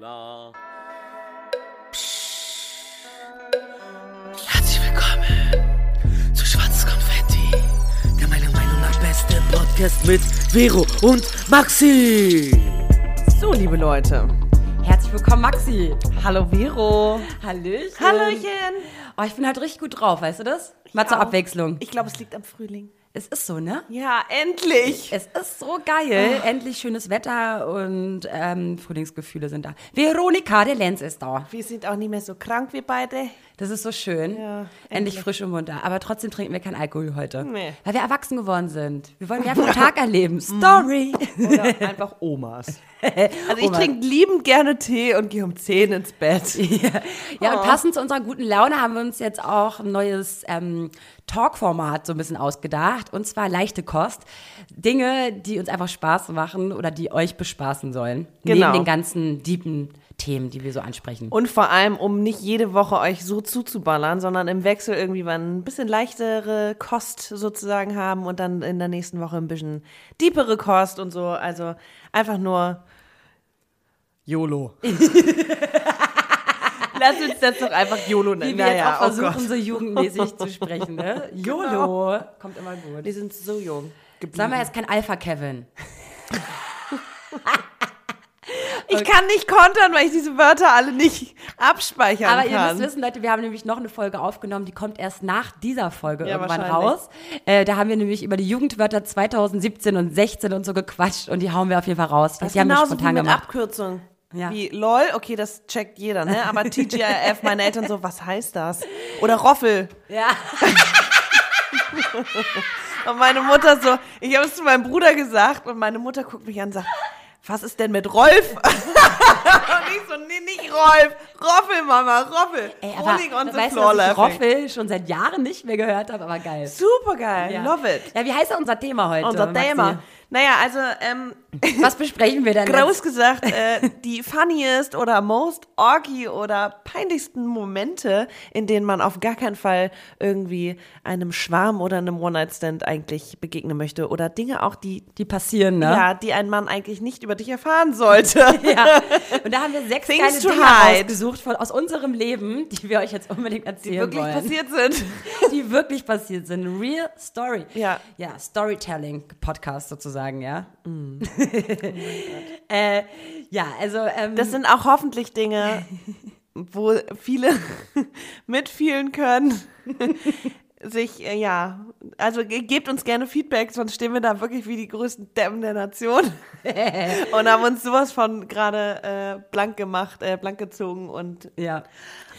Dracula. Herzlich willkommen zu Schwarzes Konfetti, der meiner Meinung nach beste Podcast mit Vero und Maxi. So, liebe Leute. Herzlich willkommen, Maxi. Hallo, Vero. Hallöchen. Hallöchen. Oh, ich bin halt richtig gut drauf, weißt du das? Mal zur auch. Abwechslung. Ich glaube, es liegt am Frühling. Es ist so, ne? Ja, endlich. Es ist so geil. Endlich schönes Wetter und ähm, Frühlingsgefühle sind da. Veronika, der Lenz ist da. Wir sind auch nicht mehr so krank wie beide. Das ist so schön. Ja, endlich, endlich. frisch und munter. Aber trotzdem trinken wir keinen Alkohol heute. Nee. Weil wir erwachsen geworden sind. Wir wollen mehr vom Tag erleben. Story. Oder einfach Omas. Also ich trinke liebend gerne Tee und gehe um 10 ins Bett. Ja, und passend zu unserer guten Laune haben wir uns jetzt auch ein neues ähm, Talk-Format so ein bisschen ausgedacht. Und zwar leichte Kost. Dinge, die uns einfach Spaß machen oder die euch bespaßen sollen. Genau. Neben den ganzen deepen Themen, die wir so ansprechen. Und vor allem, um nicht jede Woche euch so zuzuballern, sondern im Wechsel irgendwie mal ein bisschen leichtere Kost sozusagen haben und dann in der nächsten Woche ein bisschen deepere Kost und so. Also einfach nur YOLO. Lass uns das doch einfach YOLO nennen. Wie wir jetzt Naja, auch oh versuchen, Gott. so jugendmäßig zu sprechen, ne? YOLO. Kommt immer gut. Wir sind so jung geblieben. Sagen wir jetzt kein Alpha-Kevin. Ich kann nicht kontern, weil ich diese Wörter alle nicht abspeichern Aber ihr kann. müsst wissen, Leute, wir haben nämlich noch eine Folge aufgenommen, die kommt erst nach dieser Folge Ja, irgendwann raus. Äh, da haben wir nämlich über die Jugendwörter 2017 und 16 und so gequatscht und die hauen wir auf jeden Fall raus. das die haben wir spontan wie mit gemacht. Abkürzung. Ja. Wie LOL, okay, das checkt jeder, ne? Aber TGIF, meine Eltern so, was heißt das? Oder Roffel. Ja. Und meine Mutter so, ich habe es zu meinem Bruder gesagt und meine Mutter guckt mich an und sagt, was ist denn mit Rolf? und ich so, nee, nicht Rolf. Roffel, Mama, Roffel. Ey, aber Rolling on the weißt floor dass ich. Roffel schon seit Jahren nicht mehr gehört habe, aber geil. Super geil, Ja. love it. Ja, wie heißt denn unser Thema heute? Unser Maxi? Thema. Naja, also, ähm, Was besprechen wir denn groß gesagt, äh, die funniest oder most orgy oder peinlichsten Momente, in denen man auf gar keinen Fall irgendwie einem Schwarm oder einem One-Night-Stand eigentlich begegnen möchte. Oder Dinge auch, die, Die passieren, ne? ja, die ein Mann eigentlich nicht über dich erfahren sollte. Ja. Und da haben wir sechs Things to Dinge rausgesucht von, aus unserem Leben, die wir euch jetzt unbedingt erzählen Die wirklich wollen. passiert sind. die wirklich passiert sind. Real Story. Ja. Ja, Storytelling-Podcast sozusagen, ja. Mm. äh, ja, also. Ähm, Das sind auch hoffentlich Dinge, wo viele mitfühlen können. Sich, äh, ja, also ge- gebt uns gerne Feedback, sonst stehen wir da wirklich wie die größten Dämmen der Nation und haben uns sowas von gerade äh, blank gemacht, äh, blank gezogen und ja.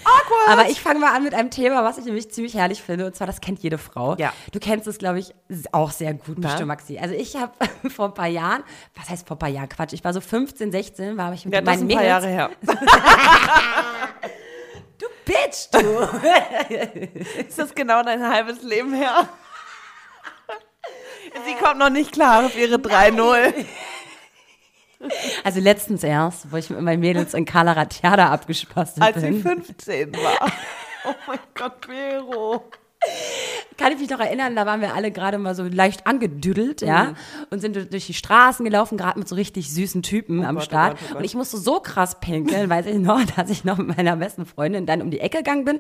awkward. Aber ich fange mal an mit einem Thema, was ich nämlich ziemlich herrlich finde. Und zwar, das kennt jede Frau. Ja. Du kennst es, glaube ich, auch sehr gut, Na? bestimmt, Maxi. Also ich habe vor ein paar Jahren, was heißt vor ein paar Jahren? Quatsch, ich war so 15, 16, war ich mit ja, das ist meinen ein paar Mädels. Jahre her. Bitch, du! Ist das genau dein halbes Leben her? Sie kommt noch nicht klar auf ihre 3-0. Also letztens erst, wo ich mit meinen Mädels in Kala Ratjada abgespastet Als sie bin. 15 war. Oh mein Gott, Vero. Kann ich mich noch erinnern, da waren wir alle gerade mal so leicht angedüdelt, Mhm. ja, und sind durch die Straßen gelaufen, gerade mit so richtig süßen Typen am Gott, oh Start. Gott, oh Gott. Und ich musste so krass pinkeln, weiß ich noch, dass ich noch mit meiner besten Freundin dann um die Ecke gegangen bin.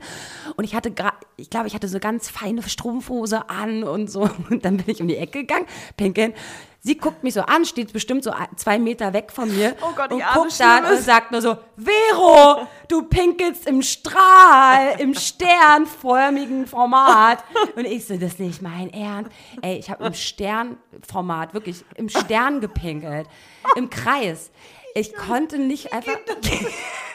Und ich hatte gerade, ich glaube, ich hatte so ganz feine Strumpfhose an und so. Und dann bin ich um die Ecke gegangen, pinkeln. Sie guckt mich so an, steht bestimmt so zwei Meter weg von mir Oh Gott, und guckt dann und sagt nur so, Vero, du pinkelst im Strahl, im sternförmigen Format. Und ich so, das ist nicht mein Ernst. Ey, ich habe im Sternformat, wirklich im Stern gepinkelt, im Kreis. Ich konnte nicht einfach...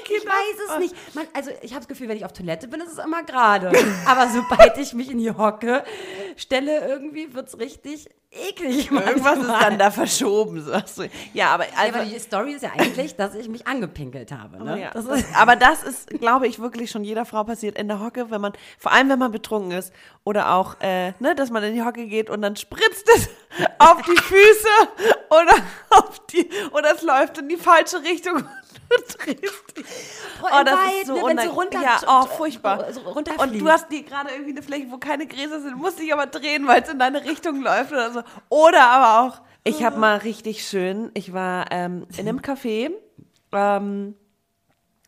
Okay, Ich weiß es nicht. Man, also ich habe das Gefühl, wenn ich auf Toilette bin, ist es immer gerade. Aber sobald ich mich in die Hocke stelle, irgendwie wird es richtig eklig. Irgendwas ist manchmal. dann da verschoben, sagst du. Ja, aber Ja, also. aber die Story ist ja eigentlich, dass ich mich angepinkelt habe. Ne? ja, das aber das ist, glaube ich, wirklich schon jeder Frau passiert in der Hocke, wenn man, vor allem wenn man betrunken ist oder auch, äh, ne, dass man in die Hocke geht und dann spritzt es auf die Füße oder auf die oder es läuft in die falsche Richtung und du drehst dich. Boah, im Wald, ne, wenn sie runter- Ja, oh, furchtbar. so und du hast die gerade irgendwie eine Fläche, wo keine Gräser sind, musst dich aber drehen, weil es in deine Richtung läuft oder so. Oder aber auch, ich habe mal richtig schön, ich war ähm, in einem Café, ähm,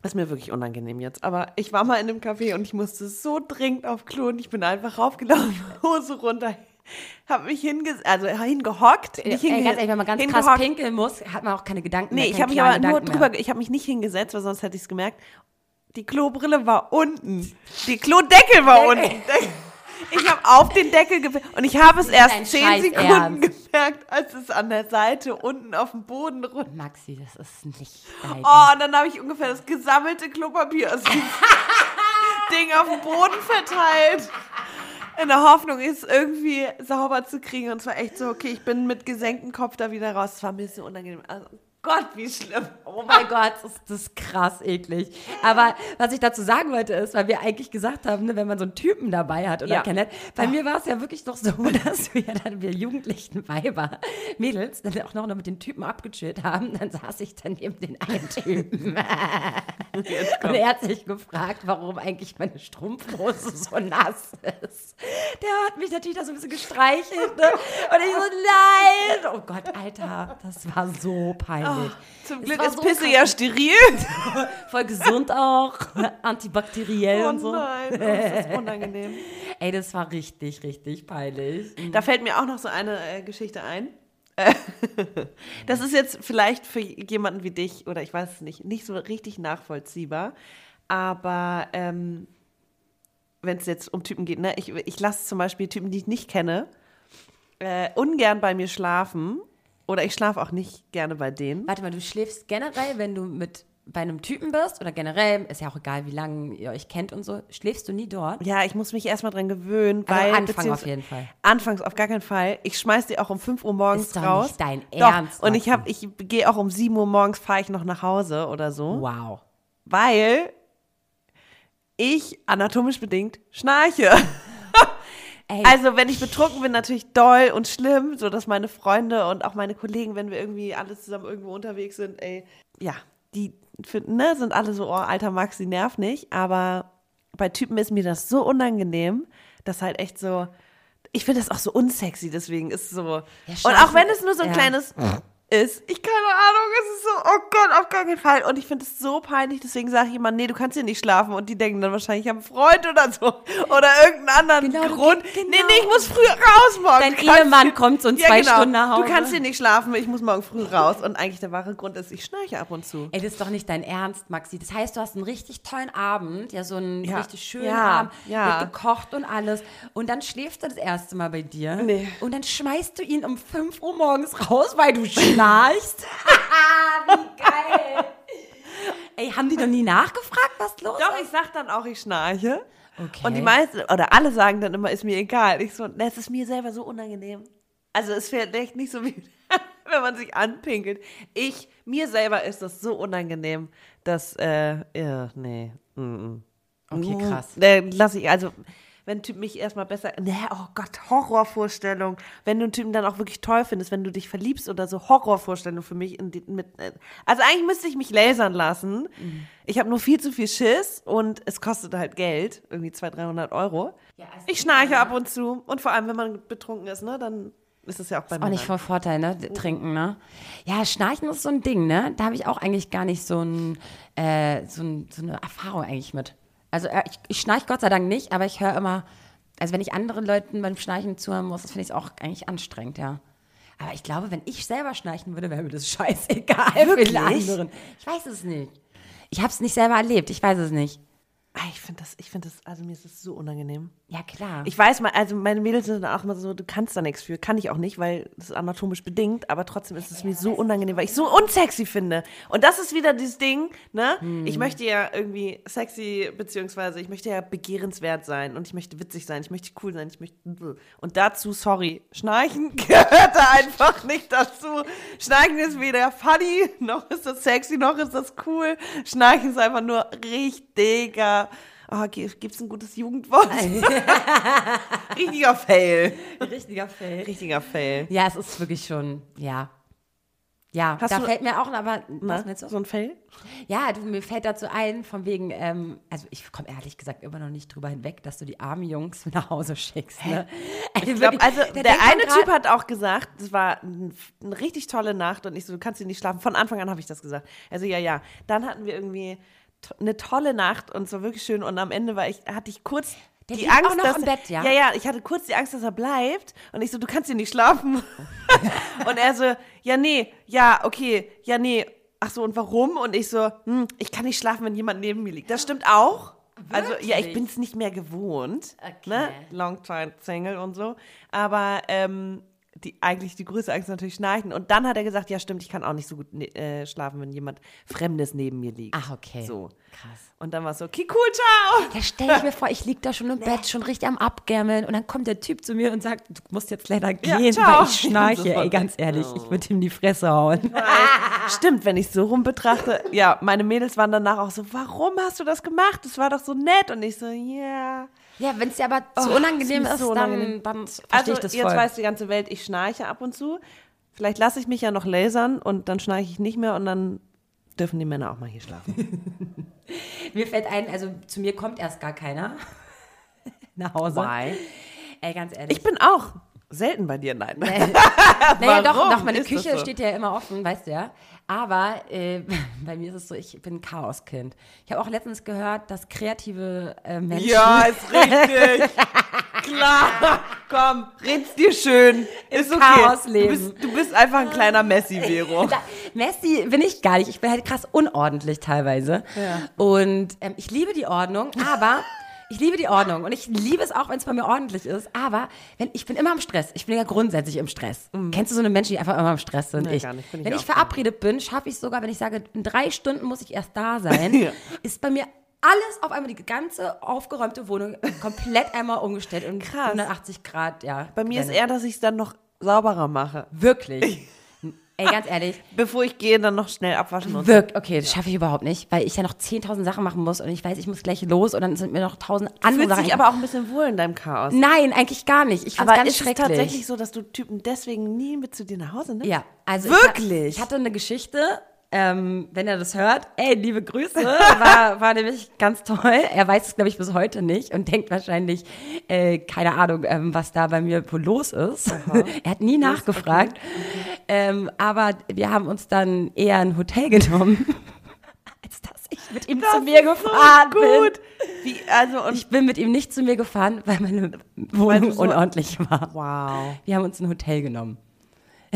ist mir wirklich unangenehm jetzt, aber ich war mal in einem Café und ich musste so dringend auf Klo und ich bin einfach raufgelaufen, Hose runter, habe mich hinge also hingehockt, Ey, nicht ganz hinge ehrlich, wenn man ganz krass hingehockt. pinkeln muss, hat man auch keine Gedanken Nee, mehr. ich keine habe mich aber nur Gedanken drüber, mehr. ich habe mich nicht hingesetzt, weil sonst hätte ich es gemerkt. Die Klobrille war unten. Die Klodeckel war unten. Ich habe auf den Deckel gemerkt und ich habe es erst zehn Sekunden Ernst. gemerkt, als es an der Seite unten auf dem Boden runter. Maxi, das ist nicht dein Oh, und dann habe ich ungefähr das gesammelte Klopapier aus diesem Ding auf dem Boden verteilt. In der Hoffnung, es irgendwie sauber zu kriegen. Und es war echt so, okay, ich bin mit gesenktem Kopf da wieder raus. Es war mir so unangenehm. Also, Gott, wie schlimm. Oh mein Gott, ist das krass eklig. Aber was ich dazu sagen wollte ist, weil wir eigentlich gesagt haben, ne, wenn man so einen Typen dabei hat oder Ja. kennenlernt, bei mir war es ja wirklich doch so, dass wir dann, wir jugendlichen Weiber, Mädels, dann auch noch mit den Typen abgechillt haben, dann saß ich dann neben den einen Typen. Und er hat sich gefragt, warum eigentlich meine Strumpfhose so nass ist. Der hat mich natürlich da so ein bisschen gestreichelt. Ne? Und ich so, nein! Oh Gott, Alter, das war so peinlich. Zum Es Glück ist so Pisse krass. ja steril. Voll gesund auch, antibakteriell Oh und so. nein, oh, das ist unangenehm. Ey, das war richtig, richtig peinlich. Da fällt mir auch noch so eine äh, Geschichte ein. Das ist jetzt vielleicht für jemanden wie dich, oder ich weiß es nicht, nicht so richtig nachvollziehbar. Aber ähm, wenn es jetzt um Typen geht, ne, ich, ich lasse zum Beispiel Typen, die ich nicht kenne, äh, ungern bei mir schlafen. Oder ich schlafe auch nicht gerne bei denen. Warte mal, du schläfst generell, wenn du mit bei einem Typen bist oder generell, ist ja auch egal, wie lange ihr euch kennt und so, schläfst du nie dort? Ja, ich muss mich erstmal dran gewöhnen, Also weil. Anfang auf jeden Fall. Anfangs auf gar keinen Fall. Ich schmeiß die auch um 5 Uhr morgens Ist doch raus. nicht dein Doch. Ernst, Und ich habe, ich gehe auch um 7 Uhr morgens, fahre ich noch nach Hause oder so. Wow. Weil ich anatomisch bedingt schnarche. Ey, Also, wenn ich betrunken bin, natürlich doll und schlimm, so dass meine Freunde und auch meine Kollegen, wenn wir irgendwie alle zusammen irgendwo unterwegs sind, ey, ja, die finden, ne, sind alle so, oh, alter Max, die nervt nicht. Aber bei Typen ist mir das so unangenehm, dass halt echt so, ich finde das auch so unsexy, deswegen ist es so. und schlafen- auch wenn es nur so ein ja. kleines ist, ich keine Ahnung, es ist so, oh Gott, auf gar keinen Fall. Und ich finde es so peinlich, deswegen sage ich immer, nee, du kannst hier nicht schlafen. Und die denken dann wahrscheinlich, ich habe einen Freund oder so. Oder irgendeinen anderen Genau, Grund. genau. Nee, nee, ich muss früh raus morgen. Dein Ehemann kommt so in Ja, zwei genau. Stunden nach Hause. Du kannst hier nicht schlafen, ich muss morgen früh raus. Und eigentlich der wahre Grund ist, ich schnarche ab und zu. Ey, das ist doch nicht dein Ernst, Maxi. Das heißt, du hast einen richtig tollen Abend, ja, so einen Ja. richtig schönen Ja, Abend, ja. wird gekocht und alles. Und dann schläft er das erste Mal bei dir. Nee. Und dann schmeißt du ihn um 5 Uhr morgens raus, weil du schnarchst. Wie geil. Ey, haben die noch nie nachgefragt, was los Doch, ist? ich sag dann auch, ich schnarche. Okay. Und die meisten, oder alle sagen dann immer, ist mir egal. Ich so, ne, es ist mir selber so unangenehm. Also es wäre echt nicht so wie, wenn man sich anpinkelt. Ich, mir selber ist das so unangenehm, dass, äh, ja, nee. Mm -mm. Okay, krass. Äh, lass ich, also, wenn ein Typ mich erstmal besser, ne, oh Gott, Horrorvorstellung. Wenn du einen Typen dann auch wirklich toll findest, wenn du dich verliebst oder so, Horrorvorstellung für mich. In die, mit, äh, also eigentlich müsste ich mich lasern lassen. Ich habe nur viel zu viel Schiss und es kostet halt Geld, irgendwie 200, 300 Euro. Ja, also- Ich schnarche ab und zu und vor allem, wenn man betrunken ist, ne, dann ist es ja auch bei Auch mir. nicht von Vorteil, ne? Trinken, ne? Ja, Schnarchen ist so ein Ding, ne? Da habe ich auch eigentlich gar nicht so, ein, äh, so, ein, so eine Erfahrung eigentlich mit. Also äh, ich, ich schnarche Gott sei Dank nicht, aber ich höre immer, also wenn ich anderen Leuten beim Schnarchen zuhören muss, das finde ich auch eigentlich anstrengend, ja. Aber ich glaube, wenn ich selber schnarchen würde, wäre mir das scheißegal für Wirklich? die anderen. Ich weiß es nicht. Ich habe es nicht selber erlebt, ich weiß es nicht. Ah, Ich finde das, ich finde das, also mir ist das so unangenehm. Ja, klar. Ich weiß mal, also meine Mädels sind auch immer so, du kannst da nichts für. Kann ich auch nicht, weil das ist anatomisch bedingt, aber trotzdem ist es mir so unangenehm, weil ich so unsexy finde. Und das ist wieder dieses Ding, ne? Ich möchte ja irgendwie sexy, beziehungsweise ich möchte ja begehrenswert sein und ich möchte witzig sein, ich möchte cool sein, ich möchte. Und dazu, sorry, Schnarchen gehört da einfach nicht dazu. Schnarchen ist weder funny, noch ist das sexy, noch ist das cool. Schnarchen ist einfach nur richtiger oh, gibt es ein gutes Jugendwort? Richtiger Fail. Richtiger Fail. Richtiger Fail. Ja, es ist wirklich schon, ja. Ja, Hast da fällt mir auch, aber, Na, was meinst du? so ein Fail? Ja, du, mir fällt dazu ein, von wegen, ähm, also ich komme ehrlich gesagt immer noch nicht drüber hinweg, dass du die armen Jungs nach Hause schickst. Ne? Also, Ich glaub, also der man eine Typ hat auch gesagt, es war ein, eine richtig tolle Nacht und ich so, du kannst hier nicht schlafen. Von Anfang an habe ich das gesagt. Also ja, ja. Dann hatten wir irgendwie eine tolle Nacht und es war wirklich schön und am Ende war ich, hatte ich kurz Der die Angst, auch noch dass im Bett, ja? ja, ja, ich hatte kurz die Angst, dass er bleibt und ich so, du kannst hier nicht schlafen. und er so, ja, nee, ja, okay, ja, nee. Ach so, und warum? Und ich so, hm, ich kann nicht schlafen, wenn jemand neben mir liegt. Das stimmt auch. Also, ja, ich Wirklich? bin es nicht mehr gewohnt. Okay. Ne? Long time Single und so. Aber ähm, die, eigentlich die größte Angst natürlich Schnarchen. Und dann hat er gesagt, ja stimmt, ich kann auch nicht so gut ne, äh, schlafen, wenn jemand Fremdes neben mir liegt. Ach, okay. So. Krass. Und dann war es so, okay, cool, ciao. Da stelle ich mir vor, ich liege da schon im Bett, schon richtig am Abgärmeln und dann kommt der Typ zu mir und sagt, du musst jetzt leider Ja, gehen, ciao. weil ich schnarche. Ey, ganz ehrlich, ich würde ihm die Fresse hauen. Stimmt, wenn ich so rum betrachte. Ja, meine Mädels waren danach auch so, warum hast du das gemacht? Das war doch so nett. Und ich so, ja. Ja, wenn es dir aber zu Oh, unangenehm ist so unangenehm. dann, dann verstehe Also ich das jetzt voll. weiß die ganze Welt, ich schnarche ab und zu. Vielleicht lasse ich mich ja noch lasern und dann schnarche ich nicht mehr und dann dürfen die Männer auch mal hier schlafen. Mir fällt ein, also zu mir kommt erst gar keiner nach Hause. Why? Ey, ganz ehrlich. Ich bin auch selten bei dir, nein. naja, doch, doch, meine Küche so? steht ja immer offen, weißt du ja. Aber äh, bei mir ist es so, ich bin ein Chaoskind. Ich habe auch letztens gehört, dass kreative äh, Menschen. Ja, ist richtig. Klar. Komm, red's dir schön. Ist okay. Chaos Du leben. bist, du bist einfach ein kleiner Messi, Vero. Da, Messi bin ich gar nicht. Ich bin halt krass unordentlich teilweise. Und ähm, ich liebe die Ordnung, aber ich liebe die Ordnung und ich liebe es auch, wenn es bei mir ordentlich ist. Aber wenn, ich bin immer im Stress. Ich bin ja grundsätzlich im Stress. Kennst du so eine Menschen, die einfach immer im Stress sind? Mhm. Nee, ich. gar nicht. Bin wenn ich verabredet bin, schaffe ich es sogar, wenn ich sage, in drei Stunden muss ich erst da sein, Ja. ist bei mir alles auf einmal, die ganze aufgeräumte Wohnung komplett einmal umgestellt und Krass. 180 Grad, ja. Bei mir ist eher, dass ich es dann noch sauberer mache. Wirklich. Ey, ganz ehrlich. Bevor ich gehe, dann noch schnell abwaschen und Wirkt, okay, das schaffe ich überhaupt nicht, weil ich ja noch 10.000 Sachen machen muss und ich weiß, ich muss gleich los und dann sind mir noch tausend andere Fühlt Sachen. sich aber auch ein bisschen wohl in deinem Chaos. Nein, eigentlich gar nicht. Ich finde Aber ganz ist es schrecklich. tatsächlich so, dass du Typen deswegen nie mit zu dir nach Hause nimmst? Ja, also Wirklich? Ich, ha- ich hatte eine Geschichte, ähm, wenn er das hört, ey, liebe Grüße, war, war nämlich ganz toll. Er weiß es, glaube ich, bis heute nicht und denkt wahrscheinlich, äh, keine Ahnung, ähm, was da bei mir wohl los ist. er hat nie nachgefragt. Ähm, aber wir haben uns dann eher ein Hotel genommen, als dass ich mit ihm zu mir gefahren bin. Gut. Wie, also, Ich bin mit ihm nicht zu mir gefahren, weil meine Wohnung so- unordentlich war. wow. Wir haben uns ein Hotel genommen.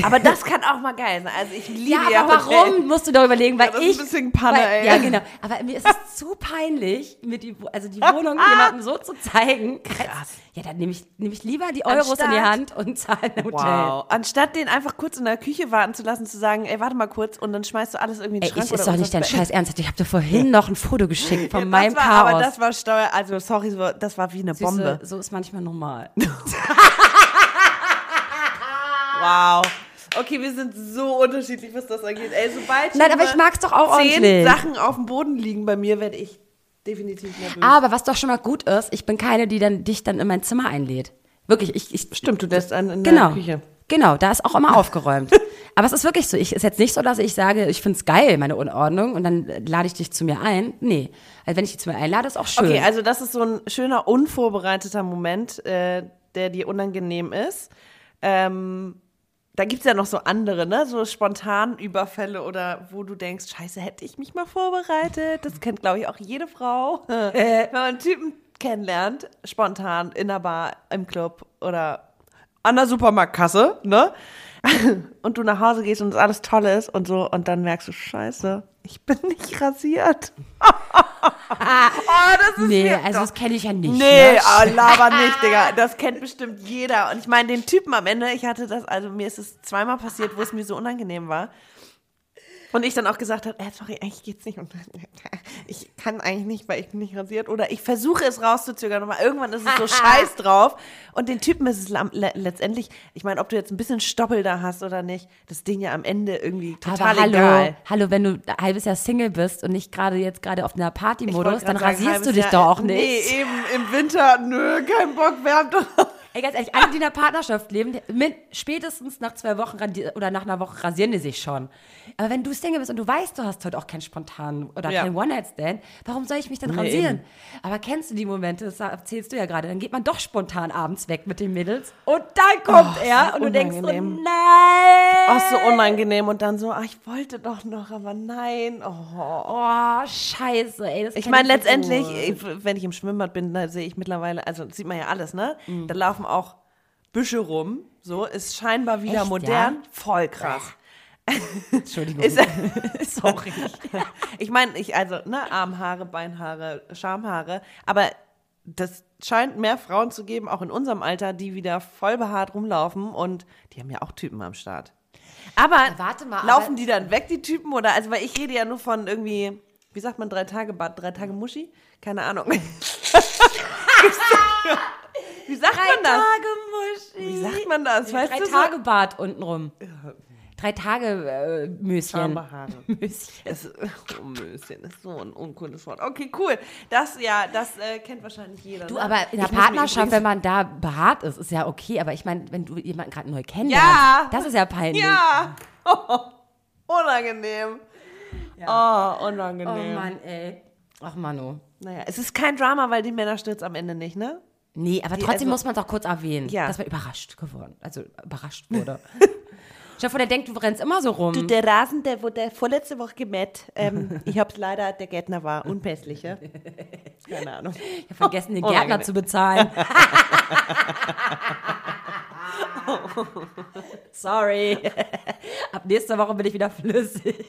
Aber das kann auch mal geil sein. Also ich liebe Ja, ja, aber Hotel. warum musst du da überlegen? Weil Ja, das ist ich. ein bisschen Panne, weil, ey. Ja, genau. Aber mir ist es zu peinlich, mit die, also die Wohnung jemandem so zu zeigen. Krass. Ja, dann nehme ich, nehm ich lieber die Euros in die Anstatt- Hand und zahle ein Hotel. Wow. Anstatt den einfach kurz in der Küche warten zu lassen, zu sagen, ey, warte mal kurz und dann schmeißt du alles irgendwie in den Ey, Schrank ich, ist doch nicht dein. Scheiß Ernst. Ich habe dir vorhin noch ein Foto geschickt von Ja, meinem war, Chaos. Aber das war Steuer, also sorry, so- das war wie eine Süße, Bombe. So ist manchmal normal. Wow. Okay, wir sind so unterschiedlich, was das angeht. Ey, sobald Nein, aber ich mag's doch auch zehn ordentlich. Sachen auf dem Boden liegen bei mir, werde ich definitiv nervös. Aber was doch schon mal gut ist, ich bin keine, die dann, dich dann in mein Zimmer einlädt. Wirklich, ich, ich Stimmt, du lässt einen in Genau. der Küche. Genau, da ist auch immer aufgeräumt. Aber es ist wirklich so. Ich ist jetzt nicht so, dass ich sage, ich find's geil, meine Unordnung, und dann lade ich dich zu mir ein. Nee. Also wenn ich dich zu mir einlade, ist auch schön. Okay, also das ist so ein schöner, unvorbereiteter Moment, äh, der dir unangenehm ist. Ähm, da gibt es ja noch so andere, ne? So spontan Überfälle oder wo du denkst, scheiße, hätte ich mich mal vorbereitet. Das kennt, glaube ich, auch jede Frau. Wenn man einen Typen kennenlernt, spontan in der Bar, im Club oder an der Supermarktkasse, ne? Und du nach Hause gehst und es alles toll ist und so und dann merkst du, scheiße, ich bin nicht rasiert. oh, das ist nee, also doch. das kenne ich ja nicht. Nee, ne? oh, laber nicht, Digga. Das kennt bestimmt jeder. Und ich meine, den Typen am Ende, ich hatte das, also mir ist es zweimal passiert, wo es mir so unangenehm war. Und ich dann auch gesagt habe, äh, sorry, eigentlich geht's nicht. Und ich kann eigentlich nicht, weil ich bin nicht rasiert. Oder ich versuche es rauszuzögern, aber irgendwann ist es so scheiß drauf. Und den Typen ist es le letztendlich, ich meine, ob du jetzt ein bisschen Stoppel da hast oder nicht, das ist denen ja am Ende irgendwie total Aber hallo, egal. hallo, wenn du ein halbes Jahr Single bist und nicht gerade jetzt gerade auf einer Partymodus, dann sagen, rasierst du dich Jahr- doch auch nicht. Nee, eben im Winter, nö, kein Bock, wärmt doch. Ey, ganz ehrlich, alle, die in einer Partnerschaft leben, mit, spätestens nach zwei Wochen oder nach einer Woche rasieren die sich schon. Aber wenn du Single bist und du weißt, du hast heute auch keinen spontanen oder Ja. keinen One-Night-Stand, warum soll ich mich denn Nee, rasieren? eben. Aber kennst du die Momente, das erzählst du ja gerade, dann geht man doch spontan abends weg mit den Mädels und dann kommt Oh, er so und du denkst so, unangenehm. nein! Oh, so unangenehm. Und dann so, ach, ich wollte doch noch, aber nein. Oh. Oh, scheiße, ey. Das Ich meine, so letztendlich, gut. ich- wenn ich im Schwimmbad bin, da sehe ich mittlerweile, also sieht man ja alles, ne? Mhm. Da laufen auch Büsche rum, so, ist scheinbar wieder Echt, modern. ja? Voll krass. Entschuldigung. Ist, Sorry. ich meine, ich, also, ne, Armhaare, Beinhaare, Schamhaare, aber das scheint mehr Frauen zu geben, auch in unserem Alter, die wieder voll behaart rumlaufen und die haben ja auch Typen am Start. Aber warte mal, laufen aber- die dann weg, die Typen? Oder, also, weil ich rede ja nur von irgendwie, wie sagt man, drei Tage Bad, drei Tage Muschi? Keine Ahnung. Wie sagt man das? Tage Muschi. Wie sagt man das? Weißt Drei du so? Tage Bart untenrum. Drei Tage äh, Möschen. Möschen. Es, oh, Möschen ist so ein uncooles Wort. Okay, cool. Das, ja, das äh, kennt wahrscheinlich jeder. Du, ne? aber in der Ich Partnerschaft, wenn man da behaart ist, ist ja okay. Aber ich meine, wenn du jemanden gerade neu kennenlernst, Ja. das ist ja peinlich. Ja! unangenehm. Oh, unangenehm. Oh Mann, ey. Ach Manu. Naja, es ist kein Drama, weil die Männer stürzt am Ende nicht, ne? Nee, aber Die- trotzdem also- muss man es auch kurz erwähnen, Ja. dass man überrascht geworden, also überrascht wurde. Vor, der denkt, du rennst immer so rum. Du, der Rasen, der wurde vorletzte Woche gemäht. Ähm, ich hab's leider, der Gärtner war unpässlich, ja? Keine Ahnung. ich habe vergessen, den Oh, Gärtner unangenehm. zu bezahlen. Sorry. Ab nächster Woche bin ich wieder flüssig.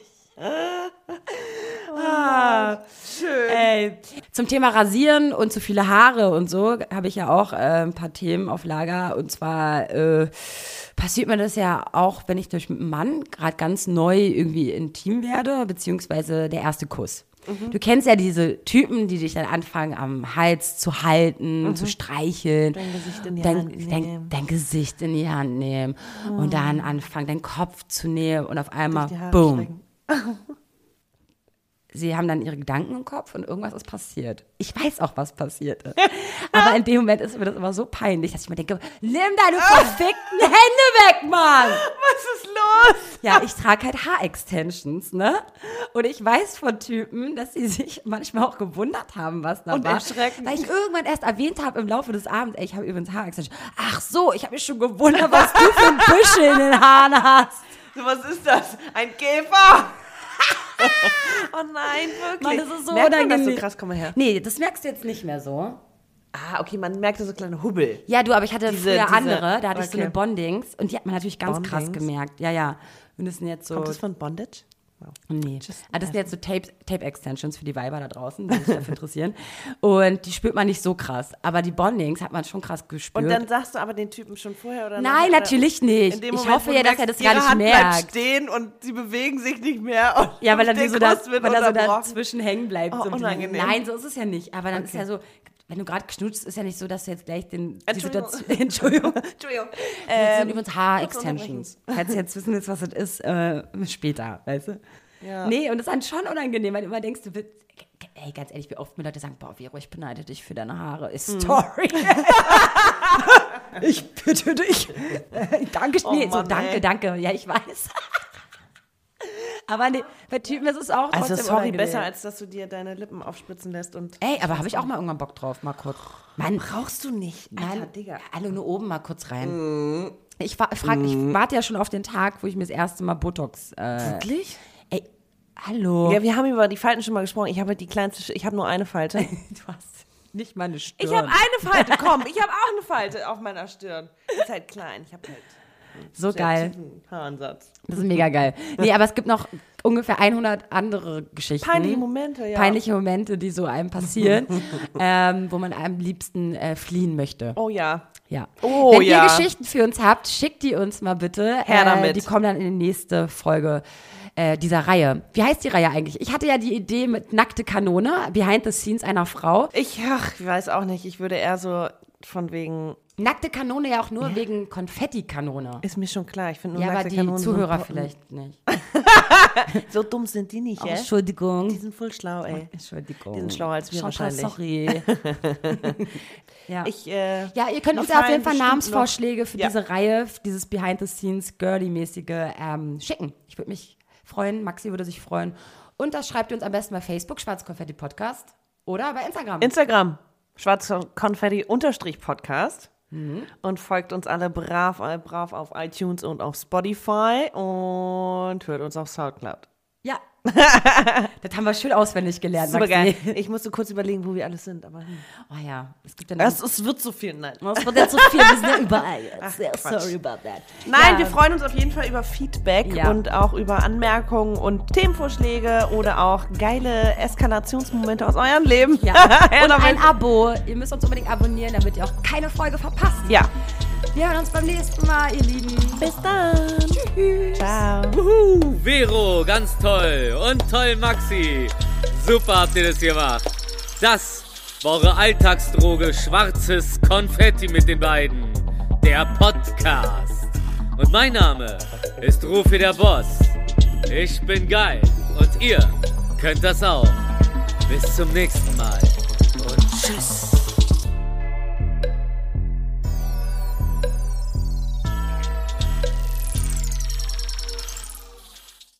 Schön. Ey. Zum Thema Rasieren und zu viele Haare und so habe ich ja auch äh, ein paar Themen auf Lager. Und zwar äh, passiert mir das ja auch, wenn ich durch einen Mann gerade ganz neu irgendwie intim werde, beziehungsweise der erste Kuss. Du kennst ja diese Typen, die dich dann anfangen, am Hals zu halten, zu streicheln. Dein Gesicht in die dein, Hand dein, nehmen. dein Gesicht in die Hand nehmen. Und dann anfangen, deinen Kopf zu nehmen und auf einmal, boom. sie haben dann ihre Gedanken im Kopf und irgendwas ist passiert. Ich weiß auch, was passiert ist. Aber in dem Moment ist mir das immer so peinlich, dass ich mir denke, nimm deine verfickten Hände weg, Mann! Was ist los? Ja, ich trage halt Haarextensions, ne? Und ich weiß von Typen, dass sie sich manchmal auch gewundert haben, was da Und war. erschrecken. Weil ich irgendwann erst erwähnt habe im Laufe des Abends, ey, ich habe übrigens Haarextensions. Ach so, ich habe mich schon gewundert, was du für ein Büschel in den Haaren hast. So, was ist das? Ein Käfer? oh nein, wirklich. Mann, das ist so Merkt man das so unangenehm. krass, komm mal her. Nee, das merkst du jetzt nicht mehr so. Ah, okay, man merkt so kleine Hubbel. Ja, du, aber ich hatte Diese- früher diese- andere, da hatte ich so okay. eine Bondings und die hat man natürlich ganz krass Bondings? gemerkt. Ja, ja. Und das sind jetzt so. Kommt das von Bondage? Nee. Ah, das sind jetzt so Tape, Tape Extensions für die Weiber da draußen, die sich dafür interessieren. Und die spürt man nicht so krass. Aber die Bondings hat man schon krass gespürt. Und dann sagst du aber den Typen schon vorher oder Nein, oder? natürlich nicht. Ich Moment, hoffe ja, dass er das gar nicht Hand bleibt merkt. stehen und sie bewegen sich nicht mehr. Und Ja, weil dann so da, Kuss wird weil er so dazwischen hängen bleibt. Oh, so. unangenehm. Nein, so ist es ja nicht. Aber dann ist ja so, wenn du gerade knutschst, ist ja nicht so, dass du jetzt gleich den, die Entschuldigung. Situation, Entschuldigung, Entschuldigung. Das sind Ähm, übrigens Haar-Extensions. Falls ihr jetzt wissen willst, was das ist, äh, später, weißt du? Ja. Nee, und das ist dann schon unangenehm, weil du immer denkst, du willst, ey, ganz ehrlich, wie oft mir Leute sagen, boah, Vero, ich beneide dich für deine Haare. Ist Hm. Story. ich bitte dich. Danke, Oh nee, so Mann, danke, ey. danke. Ja, ich weiß. Aber nee, bei Typen ist es auch Also trotzdem sorry, unangenehm. besser als dass du dir deine Lippen aufspritzen lässt und. Ey, aber habe ich auch mal irgendwann Bock drauf, mal kurz. Mann, Brauchst du nicht. Nein, Alter, Digga. Hallo, nur oben mal kurz rein. Mhm. Ich, frag, ich warte ja schon auf den Tag, wo ich mir das erste Mal Botox. Äh, Wirklich? ey, hallo. Ja, wir haben über die Falten schon mal gesprochen. Ich habe halt die kleinste, ich habe nur eine Falte. du hast nicht meine Stirn. Ich habe eine Falte, komm, ich habe auch eine Falte auf meiner Stirn. Die ist halt klein. Ich habe halt. So Sehr geil. Haaransatz. Das ist mega geil. Nee, aber es gibt noch ungefähr 100 andere Geschichten. Peinliche Momente, ja. Peinliche Momente, die so einem passieren, ähm, wo man am liebsten äh, fliehen möchte. Oh ja. Ja. Oh Wenn ja. ihr Geschichten für uns habt, schickt die uns mal bitte. Her damit. Äh, die kommen dann in die nächste Folge äh, dieser Reihe. Wie heißt die Reihe eigentlich? Ich hatte ja die Idee mit nackte Kanone, Behind the Scenes einer Frau. Ich, ach, ich weiß auch nicht. Ich würde eher so von wegen. Nackte Kanone ja auch nur wegen Konfettikanone. Ist mir schon klar. Ich finde nur Ja, aber nackte die Kanonen Zuhörer vielleicht nicht. So dumm sind die nicht, Oh, ja? Die Entschuldigung. sind voll schlau, ey. Entschuldigung. Die sind schlauer als wir Chantal, wahrscheinlich. sorry. ja. Ich, äh, ja, ihr könnt uns ja auf jeden Fall Namensvorschläge für Ja. diese Reihe, für dieses Behind-the-Scenes Girly-mäßige ähm, schicken. Ich würde mich freuen, Maxi würde sich freuen. Und das schreibt ihr uns am besten bei Facebook, Schwarzkonfetti Podcast oder bei Instagram. Instagram, schwarzkonfetti-podcast. Mhm. Und folgt uns alle brav, äh, brav auf iTunes und auf Spotify und hört uns auf Soundcloud. Das haben wir schön auswendig gelernt, Super geil. Ich musste kurz überlegen, wo wir alles sind, aber hm. Oh ja, es gibt ja es, es wird zu viel. Nein. Es wird jetzt so viel, wir sind ja überall jetzt. Quatsch. sorry about that. Nein, ja. wir freuen uns auf jeden Fall über Feedback Ja. und auch über Anmerkungen und Themenvorschläge oder auch geile Eskalationsmomente aus eurem Leben. Ja. Und ein Abo. Ihr müsst uns unbedingt abonnieren, damit ihr auch keine Folge verpasst. ja. Wir hören uns beim nächsten Mal, ihr Lieben. Bis dann. Tschüss. Ciao. Wuhu, Vero, ganz toll. Und toll, Maxi. Super habt ihr das gemacht. Das war eure Alltagsdroge Schwarzes Konfetti mit den beiden. Der Podcast. Und mein Name ist Rufi der Boss. Ich bin geil. Und ihr könnt das auch. Bis zum nächsten Mal. Und tschüss.